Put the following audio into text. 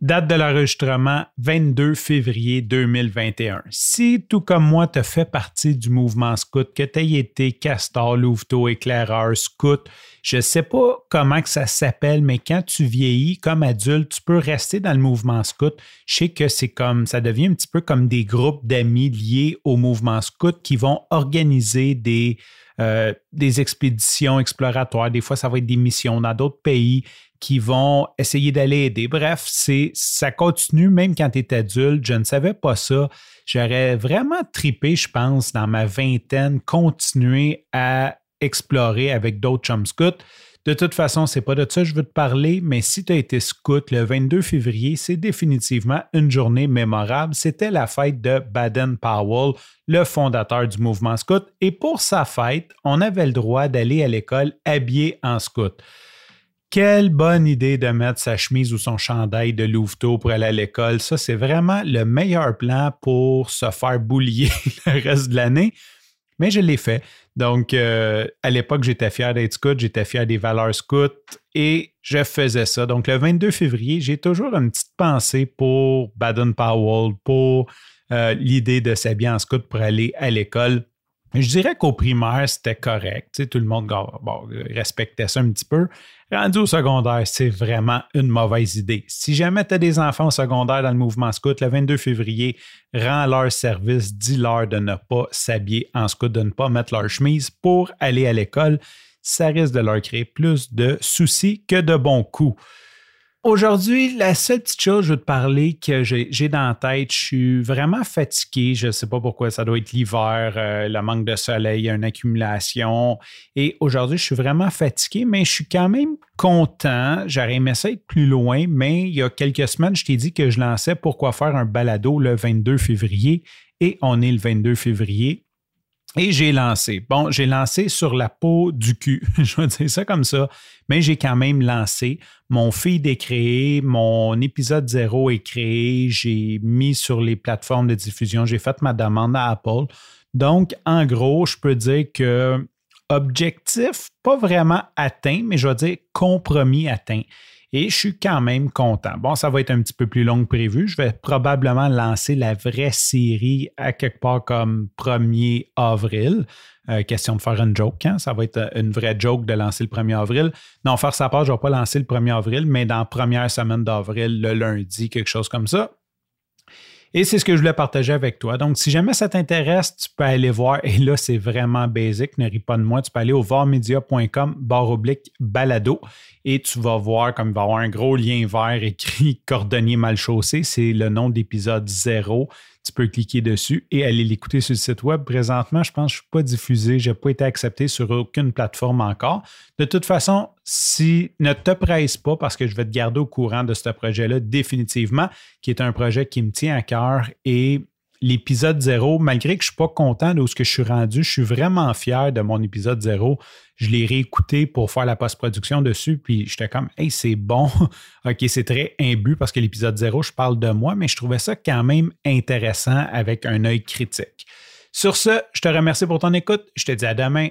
Date de l'enregistrement 22 février 2021. Si, tout comme moi, tu fait partie du mouvement scout, que tu aies été castor, louveteau, éclaireur, scout, je ne sais pas comment que ça s'appelle, mais quand tu vieillis comme adulte, tu peux rester dans le mouvement scout. Je sais que c'est comme, ça devient un petit peu comme des groupes d'amis liés au mouvement scout qui vont organiser des, euh, des expéditions exploratoires. Des fois, ça va être des missions dans d'autres pays qui vont essayer d'aller aider. Bref, c'est ça continue même quand tu es adulte. Je ne savais pas ça. J'aurais vraiment tripé, je pense, dans ma vingtaine, continuer à explorer avec d'autres chum scouts. De toute façon, c'est pas de ça que je veux te parler, mais si tu as été scout le 22 février, c'est définitivement une journée mémorable. C'était la fête de Baden Powell, le fondateur du mouvement scout, et pour sa fête, on avait le droit d'aller à l'école habillé en scout. Quelle bonne idée de mettre sa chemise ou son chandail de louveteau pour aller à l'école. Ça, c'est vraiment le meilleur plan pour se faire boulier le reste de l'année. Mais je l'ai fait. Donc, euh, à l'époque, j'étais fier d'être scout, j'étais fier des valeurs scouts et je faisais ça. Donc, le 22 février, j'ai toujours une petite pensée pour Baden-Powell, pour euh, l'idée de s'habiller en scout pour aller à l'école. Je dirais qu'au primaire, c'était correct. tout le monde respectait ça un petit peu. Rendu au secondaire, c'est vraiment une mauvaise idée. Si jamais tu as des enfants au secondaire dans le mouvement scout, le 22 février, rends leur service, dis-leur de ne pas s'habiller en scout, de ne pas mettre leur chemise pour aller à l'école. Ça risque de leur créer plus de soucis que de bons coups. Aujourd'hui, la seule petite chose, je veux te parler que j'ai dans la tête, je suis vraiment fatigué. Je ne sais pas pourquoi, ça doit être l'hiver, euh, le manque de soleil, une accumulation. Et aujourd'hui, je suis vraiment fatigué, mais je suis quand même content. J'aurais aimé ça être plus loin, mais il y a quelques semaines, je t'ai dit que je lançais pourquoi faire un balado le 22 février. Et on est le 22 février. Et j'ai lancé. Bon, j'ai lancé sur la peau du cul, je vais dire ça comme ça, mais j'ai quand même lancé. Mon feed est créé, mon épisode zéro est créé, j'ai mis sur les plateformes de diffusion, j'ai fait ma demande à Apple. Donc, en gros, je peux dire que objectif, pas vraiment atteint, mais je vais dire compromis atteint et je suis quand même content. Bon, ça va être un petit peu plus long que prévu. Je vais probablement lancer la vraie série à quelque part comme 1er avril. Euh, question de faire une joke. Hein? Ça va être une vraie joke de lancer le 1er avril. Non, faire sa part, je ne vais pas lancer le 1er avril, mais dans la première semaine d'avril, le lundi, quelque chose comme ça. Et c'est ce que je voulais partager avec toi. Donc, si jamais ça t'intéresse, tu peux aller voir. Et là, c'est vraiment basique. Ne ris pas de moi. Tu peux aller au varmedia.com barre oblique balado et tu vas voir comme il va y avoir un gros lien vert écrit cordonnier mal chaussé. C'est le nom d'épisode zéro tu peux cliquer dessus et aller l'écouter sur le site web. Présentement, je pense que je ne suis pas diffusé, je n'ai pas été accepté sur aucune plateforme encore. De toute façon, si ne te presse pas parce que je vais te garder au courant de ce projet-là définitivement, qui est un projet qui me tient à cœur et l'épisode zéro, malgré que je ne suis pas content de ce que je suis rendu, je suis vraiment fier de mon épisode zéro. Je l'ai réécouté pour faire la post-production dessus, puis j'étais comme, hey, c'est bon. OK, c'est très imbu parce que l'épisode zéro, je parle de moi, mais je trouvais ça quand même intéressant avec un œil critique. Sur ce, je te remercie pour ton écoute. Je te dis à demain.